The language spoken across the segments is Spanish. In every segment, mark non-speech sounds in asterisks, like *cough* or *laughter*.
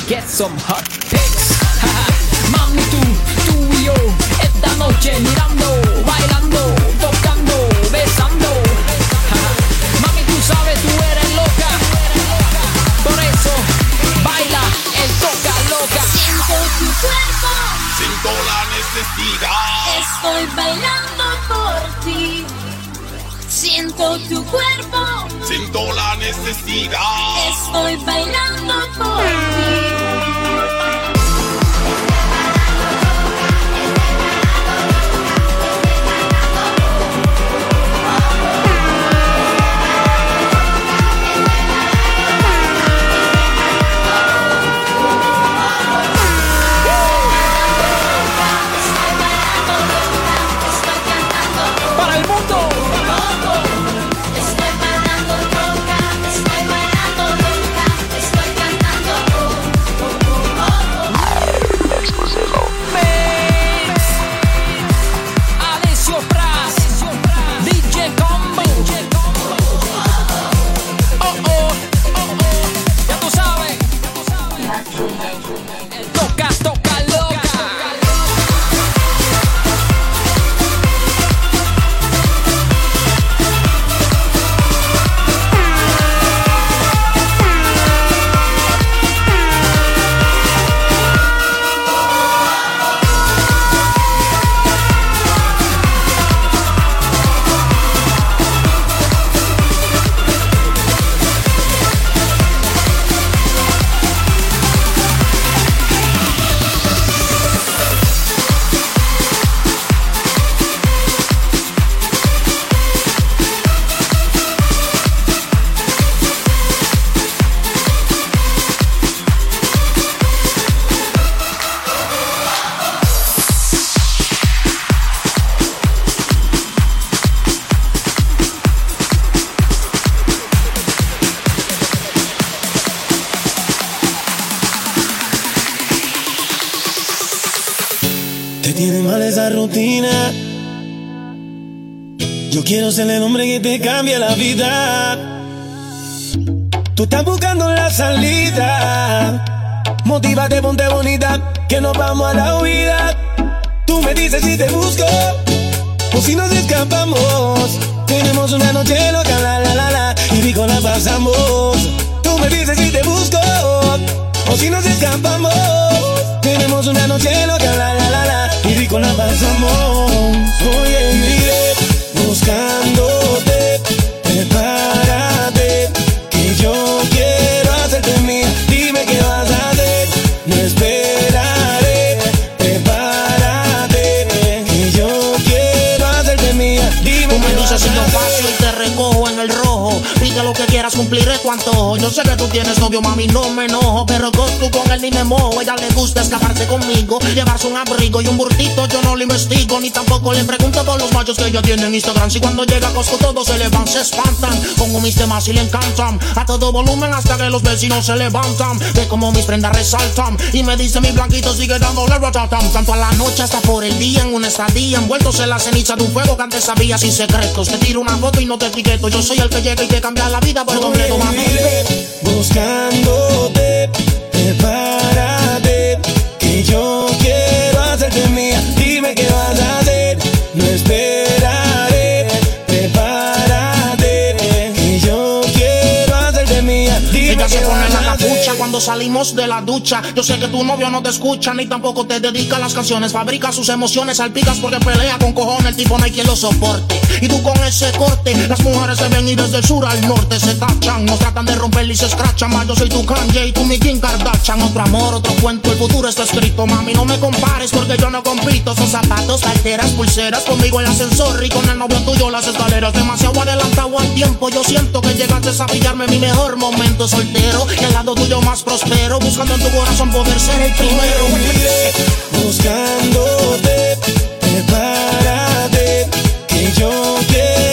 Get some hot pics? Mami, tú, tú y yo, esta noche mirando, bailando, tocando, besando. Mami, tú sabes, tú eres loca. Por eso, baila el toca loca. Siento tu cuerpo, siento la necesidad. Estoy bailando por ti. Siento tu cuerpo siento la necesidad. Estoy bailando por ti. te cambie la vida. Tú estás buscando la salida. Motívate, ponte bonita, que nos vamos a la huida. Tú me dices si te busco o si nos escapamos. Tenemos una noche loca, la la la la, y rico la pasamos. Tú me dices si te busco o si nos escapamos. Tenemos una noche loca, la la la la, y rico la pasamos. Voy a vivir buscando. Yo sé que tú tienes novio, mami, no me enojo. Pero tú con él ni me mojo. Ella le gusta escaparse conmigo, llevarse un abrigo y un burtito. Yo no lo investigo, ni tampoco le pregunto por los machos que ella tiene en Instagram. Si cuando llega a Costco todos se le van, se espantan. Pongo mis temas y le encantan. A todo volumen hasta que los vecinos se levantan. Ve como mis prendas resaltan. Y me dice mi blanquito sigue dándole ratatam. Tanto a la noche hasta por el día en una estadía. Envueltos en la ceniza de un fuego que antes sabía sin secretos. Te tiro una foto y no te etiqueto. Yo soy el que llega y te cambia la vida por completo, mami. Iré buscándote, prepárate, que yo quiero salimos de la ducha. Yo sé que tu novio no te escucha ni tampoco te dedica a las canciones. Fabrica sus emociones, salpicas porque pelea con cojones. El tipo no hay quien lo soporte. Y tú con ese corte, las mujeres se ven y desde el sur al norte se tachan. Nos tratan de romper y se escrachan. Más yo soy tu Kanye y tú mi Kim Kardashian. Otro amor, otro cuento, el futuro está escrito. Mami, no me compares porque yo no compito. Son zapatos, carteras, pulseras. Conmigo el ascensor y con el novio tuyo las escaleras. Demasiado adelantado al tiempo. Yo siento que llegaste a pillarme mi mejor momento soltero. Y al lado tuyo más prospero. Buscando en tu corazón poder ser el primero. Buscándote, prepárate, que yo quiero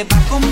Me escapo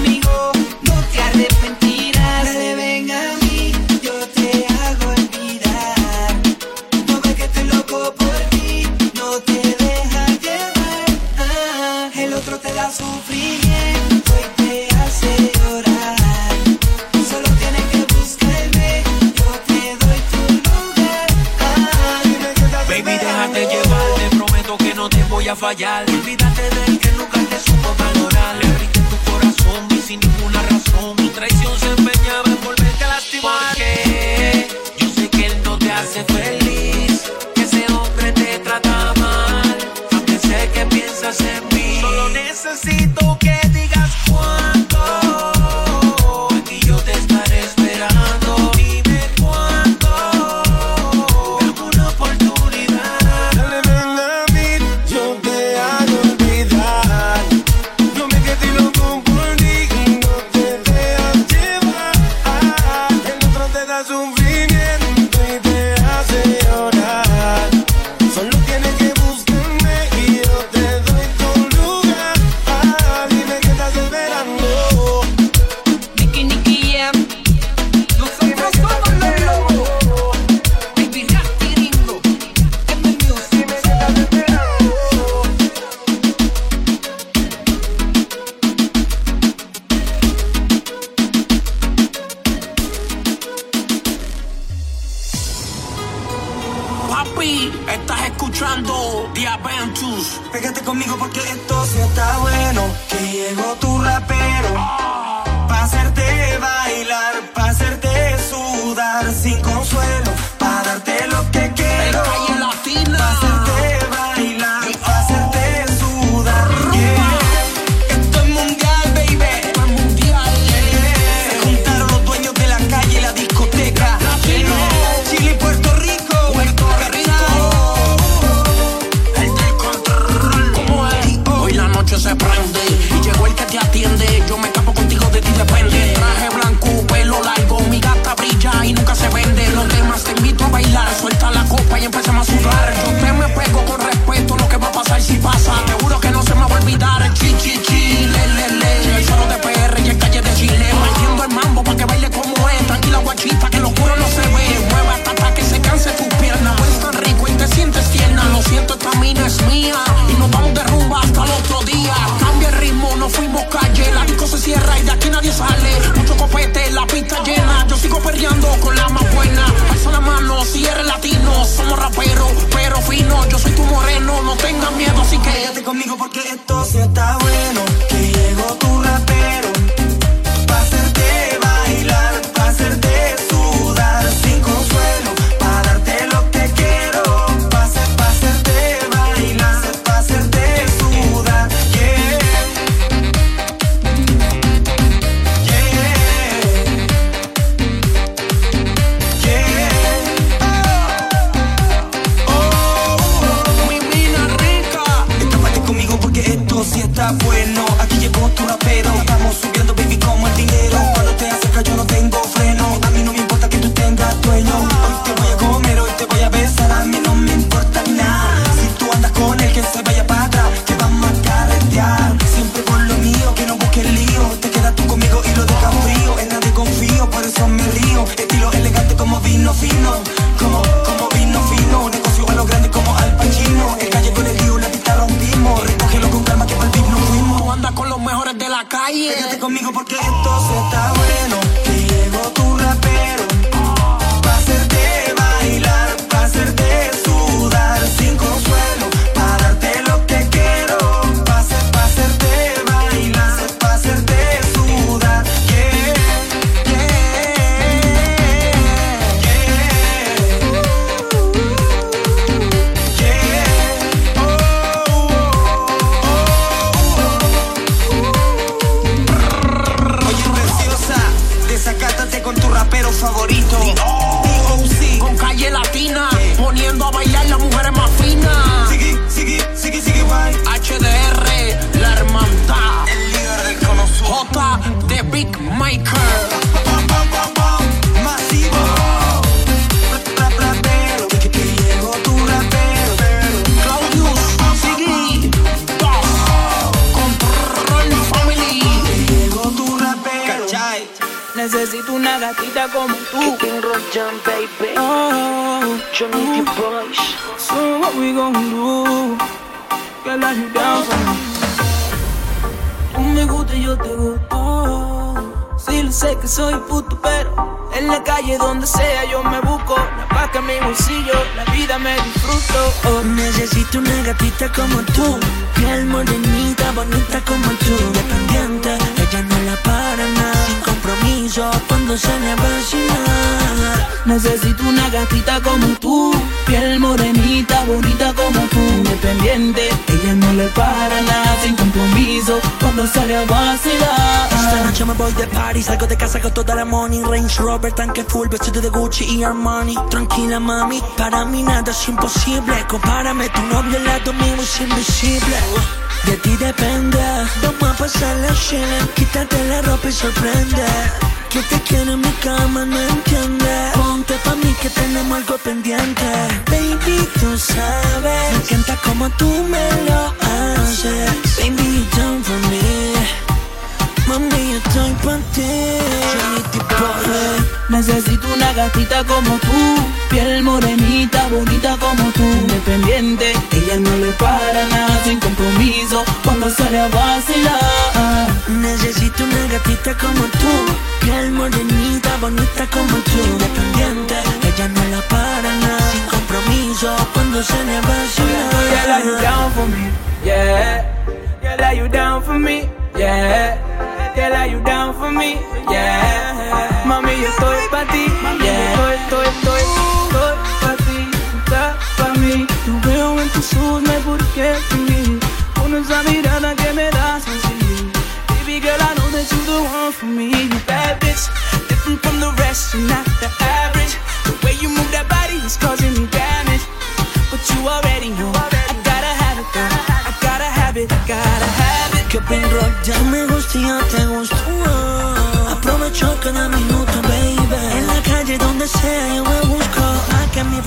para nada, sin compromiso, cuando sale a vacilar. Esta noche me voy de party, salgo de casa con toda la money. Range Rover, tanque full, vestido de Gucci y Armani. Tranquila mami, para mí nada es imposible. Compárame, tu novio al lado mío es invisible. De ti depende, vamos a pasar la chile Quítate la ropa y sorprende Que te quiero en mi cama, no entiende Ponte pa' mí que tenemos algo pendiente Baby, tú sabes Me encanta como tú me lo haces Baby, you done for me Mami, yo estoy pa' ti. Boy. Necesito una gatita como tú, piel morenita, bonita como tú, independiente. Ella no le para nada, sin compromiso, cuando sale a vacilar. Necesito una gatita como tú. Piel morenita, bonita como tú. Independiente, ella no la para nada. Sin compromiso, cuando se le va Girl, are you down for me? Yeah. Girl, are you down for me? Yeah. Girl, are you down for me? Yeah. Mami, yo estoy pa' ti. Yeah. Estoy, estoy, estoy, estoy you're the one for me. You bad bitch, different from the rest. You're not the average. The way you move that body is causing me damage. But you already know. I gotta have it, girl. I gotta have it. I gotta have it. Que rock ya me gusta ya te gustó. Aprovecho cada minuto, baby. En la calle donde sea yo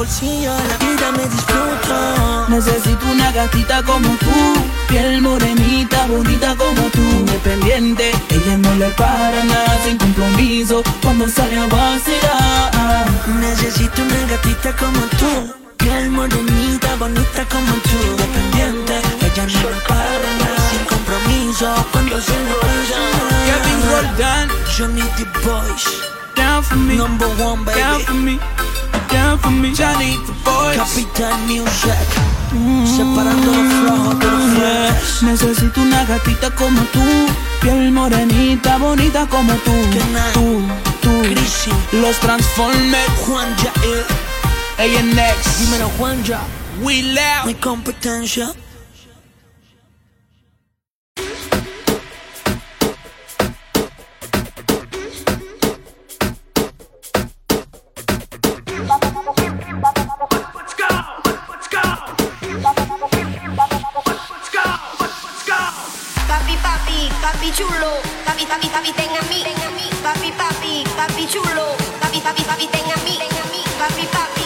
bolsillo la vida me disfruto. Necesito una gatita como tú, piel morenita, bonita como tú, independiente. Ella no le para nada, sin compromiso, cuando sale a vacilar. Necesito una gatita como tú. Piel morenita, bonita como tú. Independiente, ella no le para nada. Sin compromiso, cuando se le Kevin vaya. Roldan, Johnny the Boys, down for me, number one down baby. for me, down for me. Johnny the boys. Capital Music, separando los flojos de los fuertes. Necesito una gatita como tú, piel morenita, bonita como tú. Tú, tú. Crisi, Los Transformers, Juan Jair, ANX, dímelo Juan ya, We Loud. mi competencia. Papi, papi, papi, ten a mí, papi, papi, papi chulo, papi, papi, papi, ten a mí, papi, papi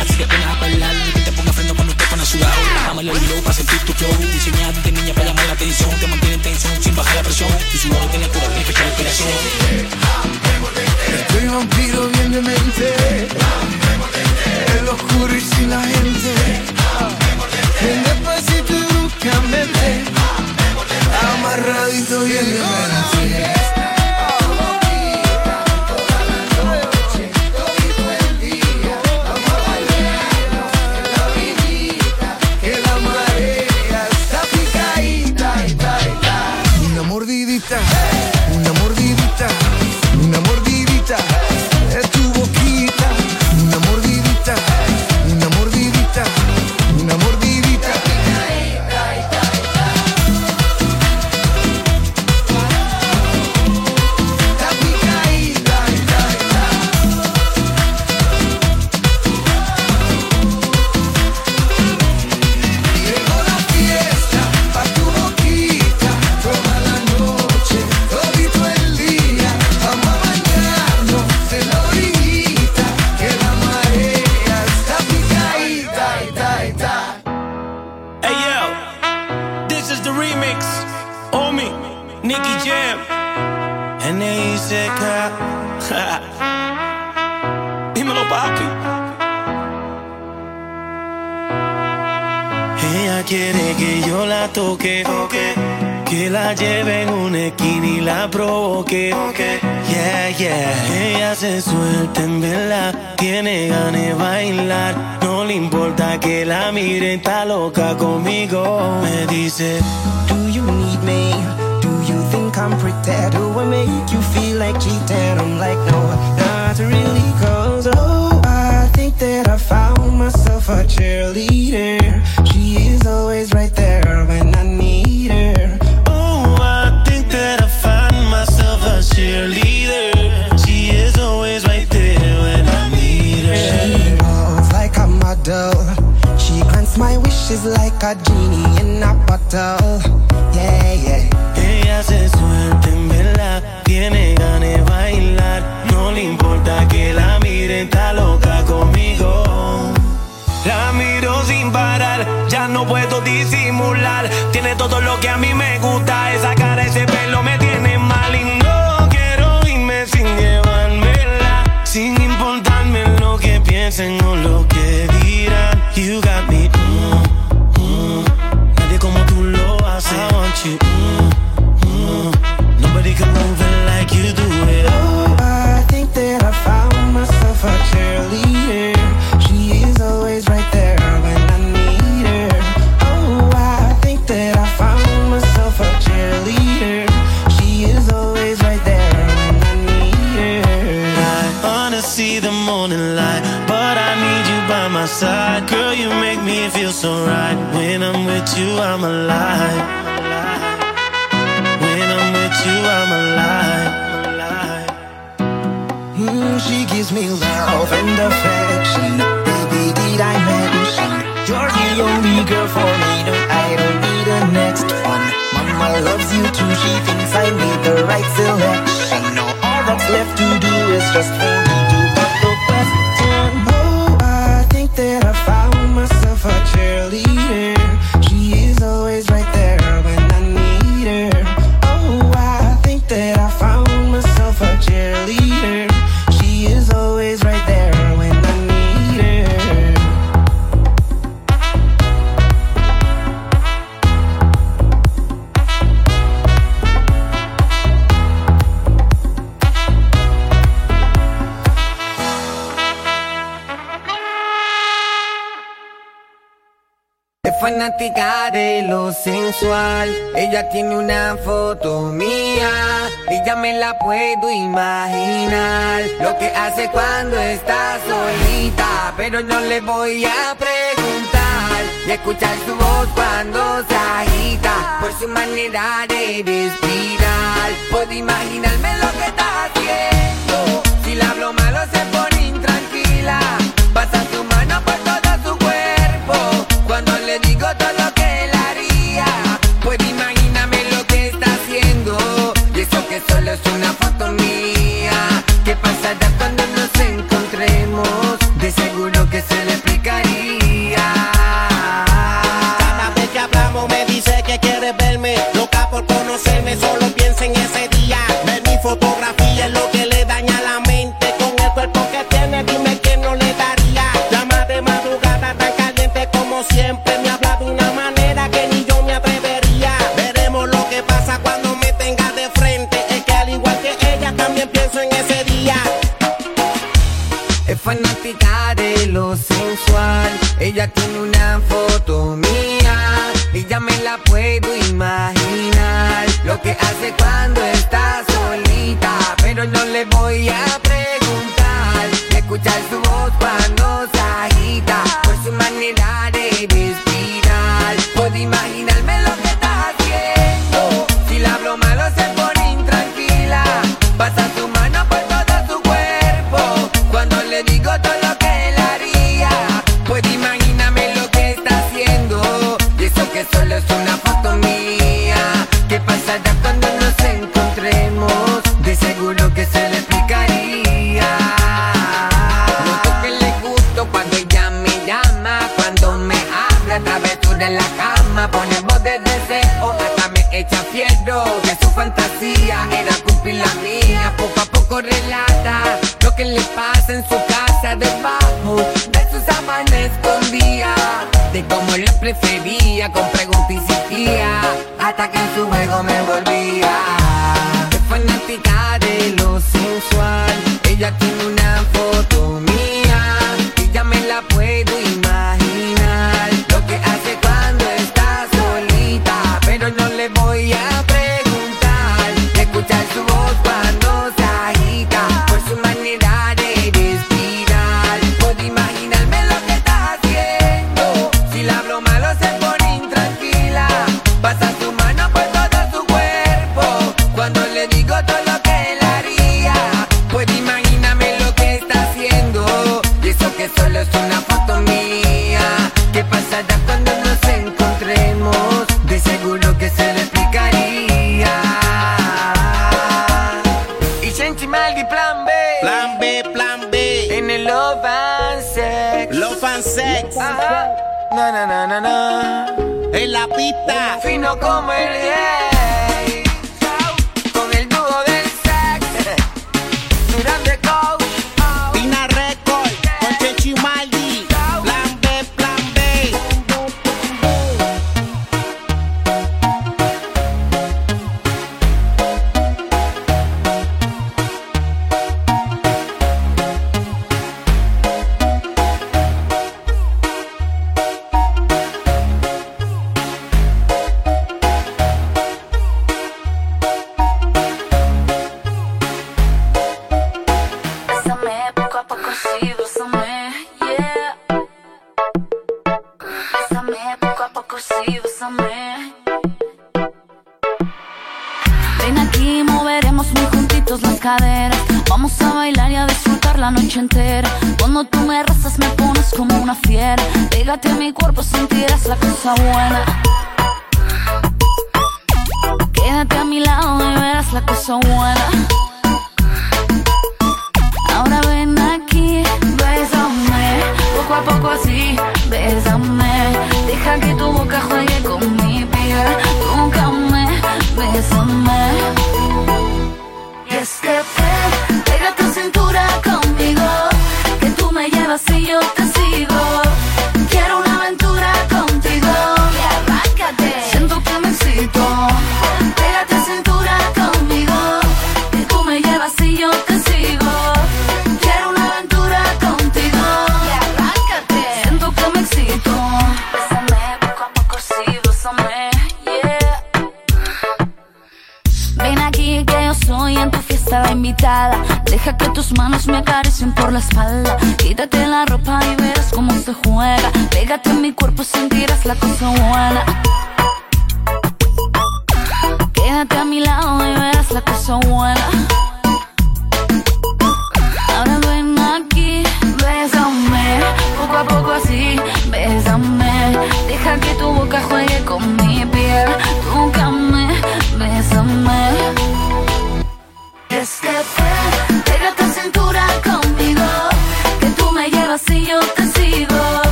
Así que pones a bailar que te ponga freno cuando te pones sudado. Dámelo el low para sentir tu flow. Diseñado de niña para llamar la atención. Te mantiene en tensión sin bajar la presión. Tu sudor tiene cura, papi. Ella quiere que yo la toque, que la lleve en una esquina y la provoque. Yeah, yeah. Ella se suelta en verdad, tiene ganas de bailar. No le importa que la mire, está loca conmigo. Me dice, Do you need me? Do you think I'm pretend? Do I make you feel like cheating? I'm like, no, not really. Cause, Think that I found myself a cheerleader. She is always right there when I need her. Oh, I think that I find myself a cheerleader. She is always right there when I need her. She moves like a model. She grants my wishes like a genie in a bottle. Yeah, yeah. Ella se suelta en verdad, tiene ganas de bailar. No le importa que la miren, está loca no puedo disimular. Tiene todo lo que a mí me gusta, esa cara, ese pelo me tiene mal y no quiero irme sin llevármela. Sin importarme lo que piensen o lo que dirán. You got me, with you, I'm alive. When I'm with you, I'm alive. Mm, she gives me love and affection, baby, did I mention? You're the only girl for me, no, I don't need a next one. Mama loves you too, she thinks I made the right selection. No, all that's left to do is just. de lo sensual. Ella tiene una foto mía y ya me la puedo imaginar. Lo que hace cuando está solita, pero no le voy a preguntar. Y escuchar su voz cuando se agita por su manera de respirar. Puedo imaginarme lo que está haciendo.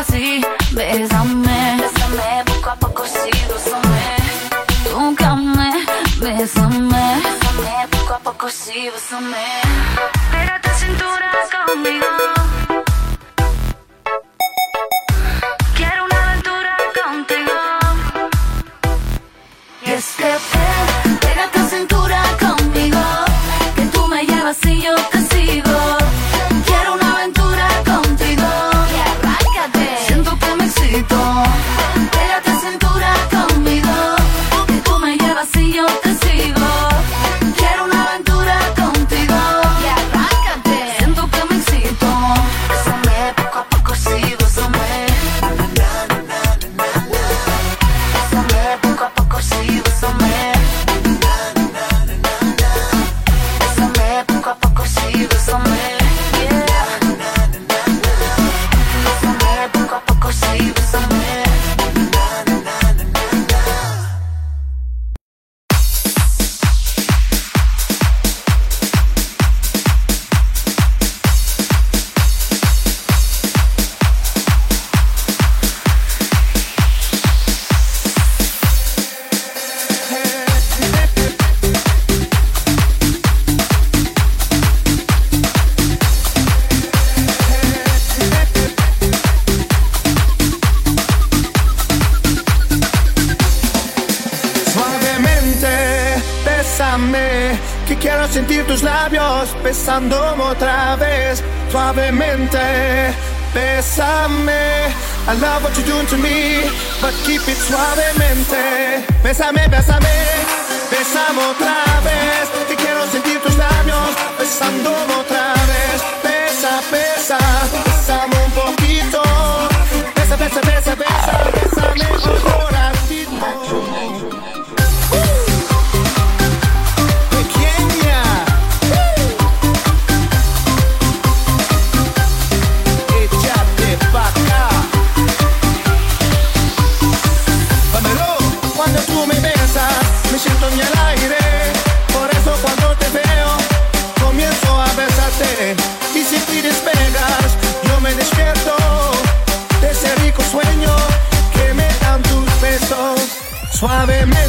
así, bésame. Bésame, poco a poco sí, bésame. Tócame, bésame. Bésame, poco a poco sí, bésame. Abrázame, besame otra vez. Te quiero sentir tus labios besando otra vez. suavemente.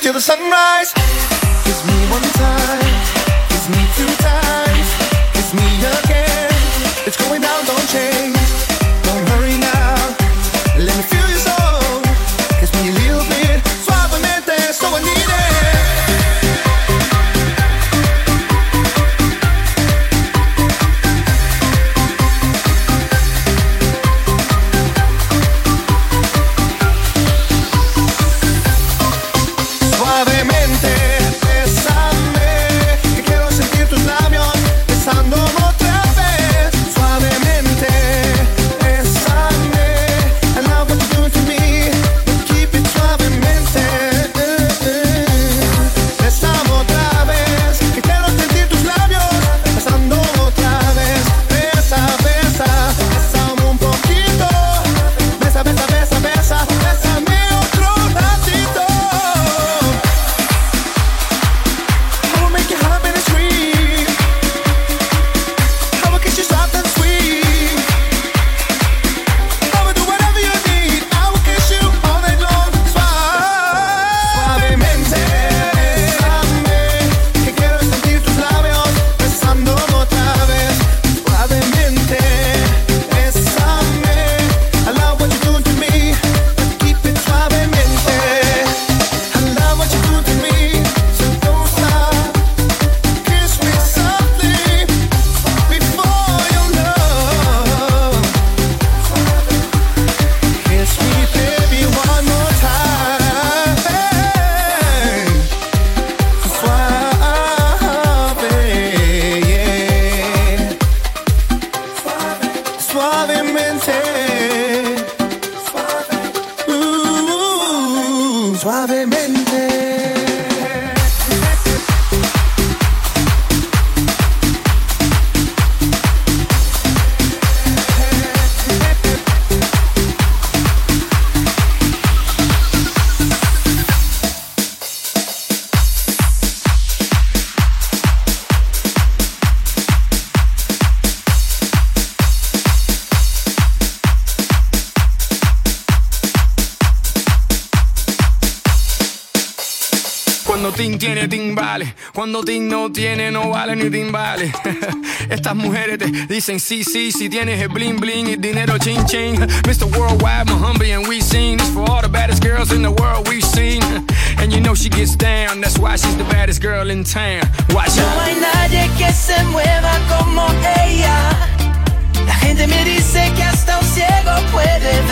till the sunrise. cuando no tiene, no vale ni timbales. *laughs* Estas mujeres te dicen sí, sí, si tienes el bling bling y dinero ching ching. Mr. Worldwide, Muhammad and we seen This for all the baddest girls in the world we've seen. And you know she gets down, that's why she's the baddest girl in town. Watch no hay nadie que se mueva como ella. La gente me dice que hasta un ciego puede ver.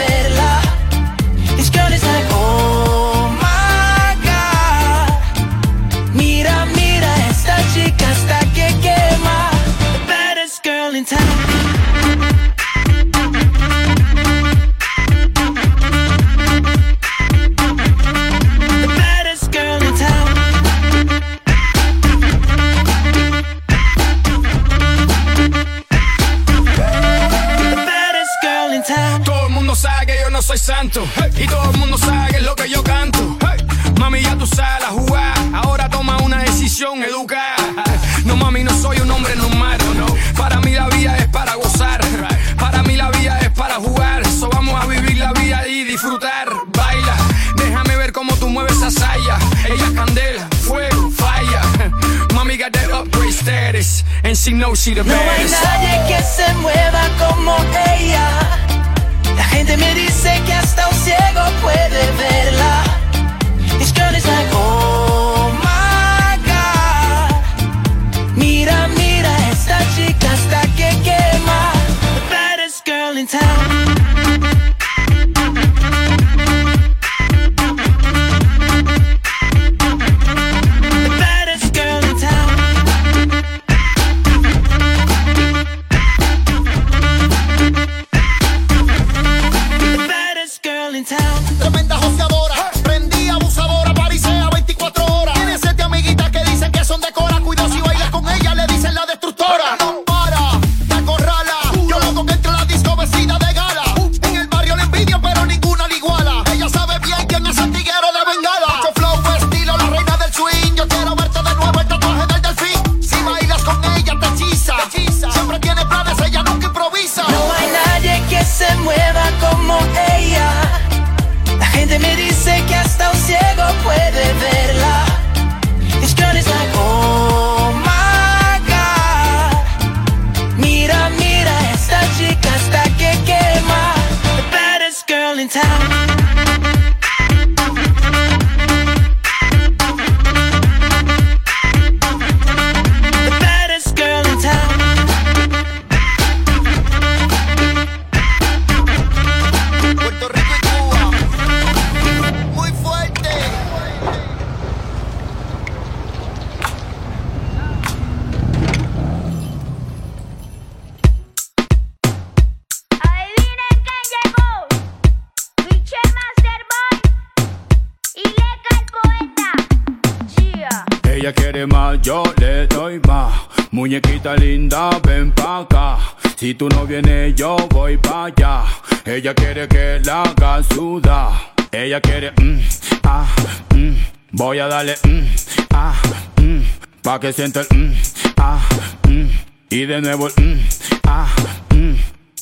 Tú no vienes, yo voy pa' allá. Ella quiere que la haga sudar. Ella quiere, mm, ah, mm. Voy a darle, mm, ah, mm. Pa' que sienta el, mm, ah, mm. Y de nuevo el, mm, ah, mm.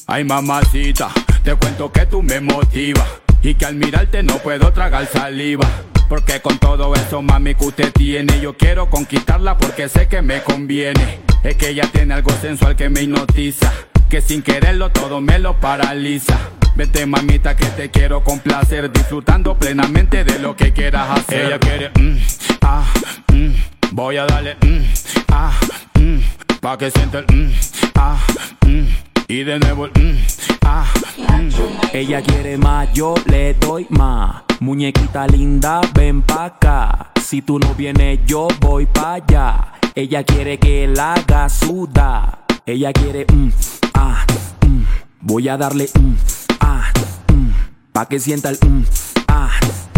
Ay, mamacita, te cuento que tú me motivas. Y que al mirarte no puedo tragar saliva. Porque con todo eso, mami, que usted tiene, yo quiero conquistarla porque sé que me conviene. Es que ella tiene algo sensual que me hipnotiza. Que sin quererlo todo me lo paraliza. Vete mamita que te quiero complacer Disfrutando plenamente de lo que quieras hacer Ella quiere, mm, ah, mm, voy a darle, mm, ah, mm, pa' que sienta el, mm, ah, mm, y de nuevo el, mm, ah, mm. Ella quiere más, yo le doy más. Muñequita linda, ven pa' acá. Si tú no vienes, yo voy pa' allá. Ella quiere que la haga sudar. Ella quiere, mm, ah, mm. Voy a darle, mm, ah, mm. Pa' que sienta el, mm, ah,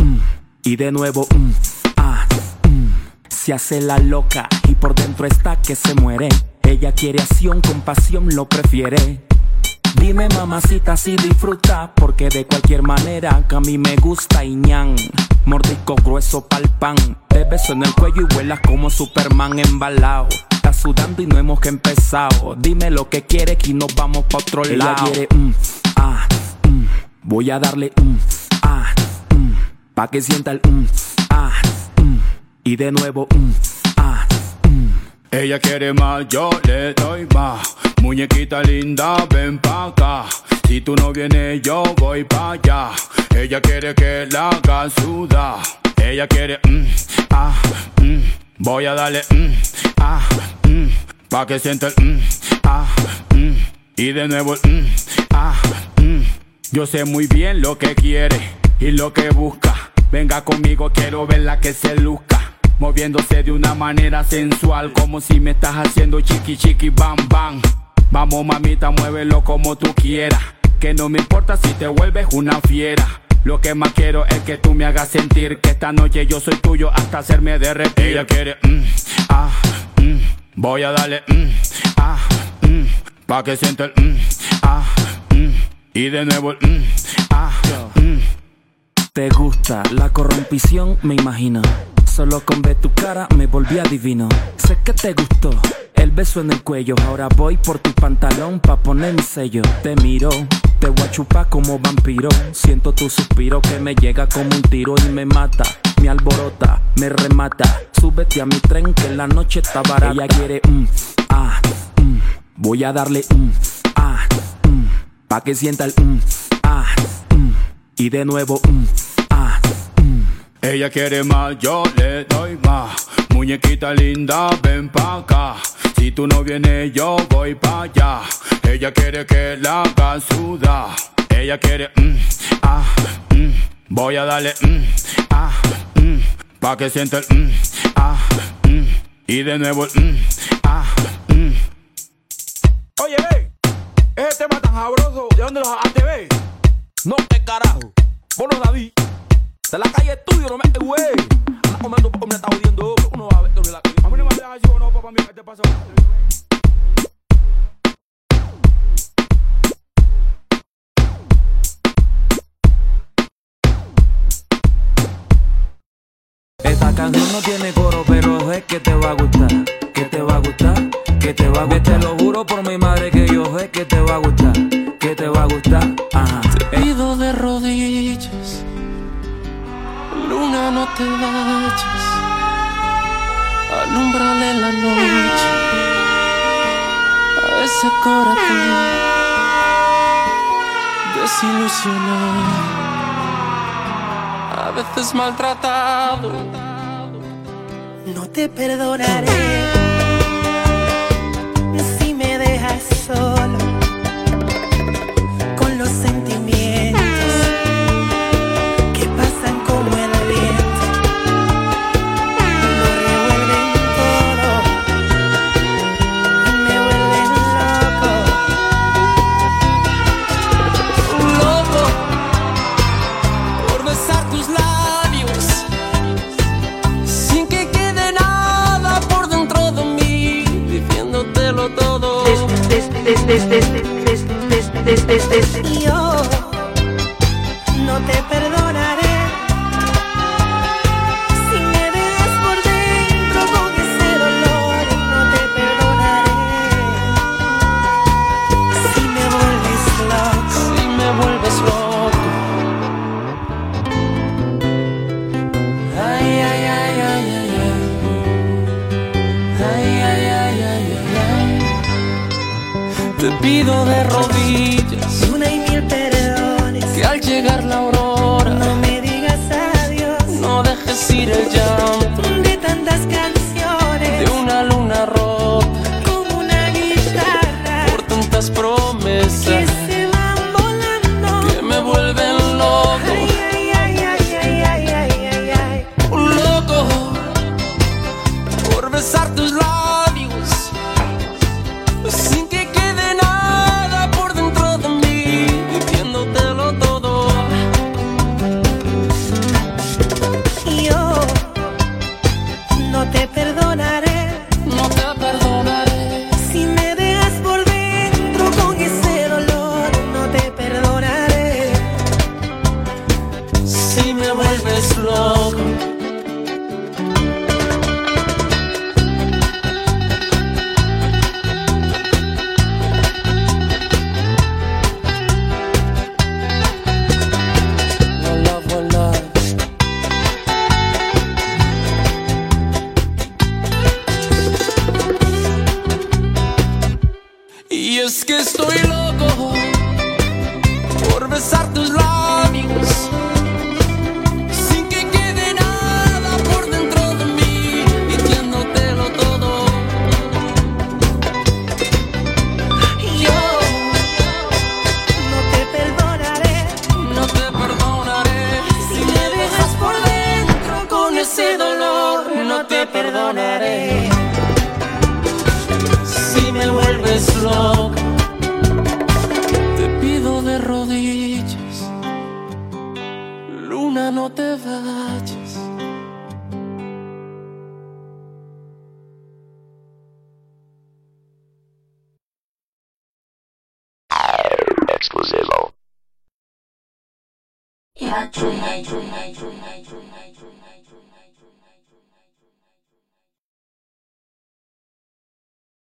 mm. Y de nuevo, mm, ah, mm. Se hace la loca y por dentro está que se muere. Ella quiere acción, con pasión lo prefiere. Dime mamacita si disfruta Porque de cualquier manera que a mí me gusta Iñan Mordisco grueso pa'l pan Te beso en el cuello y vuelas como Superman embalado sudando y no hemos que empezado Dime lo que quieres que nos vamos pa' otro Ella lado quiere, mm, ah, mm. Voy a darle mm, ah, mm. Pa' que sienta el mm, ah, mm. Y de nuevo mm, ah, Ella quiere más, yo le doy más. Muñequita linda, ven pa' acá. Si tú no vienes, yo voy pa' allá. Ella quiere que la haga sudar. Ella quiere, mm, ah, mm. Voy a darle, mm, ah, mm. Pa' que sienta el, mm, ah, mm. Y de nuevo el, mm, ah, mm. Yo sé muy bien lo que quiere y lo que busca. Venga conmigo, quiero verla que se luzca. Moviéndose de una manera sensual, como si me estás haciendo chiqui chiqui bam bam. Vamos mamita, muévelo como tú quieras. Que no me importa si te vuelves una fiera. Lo que más quiero es que tú me hagas sentir que esta noche yo soy tuyo hasta hacerme derretir. Ella quiere, mm, ah, mm. voy a darle, mm, ah, mm. pa' que sienta el, mm, ah, mm. y de nuevo el, ah. Te gusta la corrompición, me imagino. Solo con ver tu cara me volví adivino. Sé que te gustó el beso en el cuello. Ahora voy por tu pantalón pa' poner mi sello. Te miro, te voy a chupar como vampiro. Siento tu suspiro que me llega como un tiro y me mata. Me alborota, me remata. Súbete a mi tren que la noche está barata. Ella quiere, mm, ah, mm. Voy a darle, mm, ah, mm. Pa' que sienta el, ah, mm. Y de nuevo, ah, Ella quiere más, yo le doy más. Muñequita linda, ven pa' acá. Si tú no vienes, yo voy pa' allá. Ella quiere que la haga sudar. Ella quiere, mm, ah, mm. Voy a darle, mm, ah, mm. Pa' que sienta el, mm, ah, mm. Y de nuevo el, mm, ah, mm. Oye, ve, ese tema tan sabroso, ¿de dónde lo sacaste, ve? No, qué carajo, vos no sabí. De la calle estudio, no me, güey. Anda comiendo, me está jodiendo, uno va a ver, que la A mí no me dejan así, no, papá mío, ¿qué te pasa? Esta canción no tiene coro, pero es que te va a gustar, que te va a gustar, que te va a gustar. Te lo juro por mi madre que yo sé que te va a gustar, que te va a gustar. Ajá. no te vayas, alumbrale la noche a ese corazón desilusionado, a veces maltratado. No te perdonaré si me dejas solo. des, des, des, des, des, des, pido de rodillas. Una y mil perdones que al llegar la hora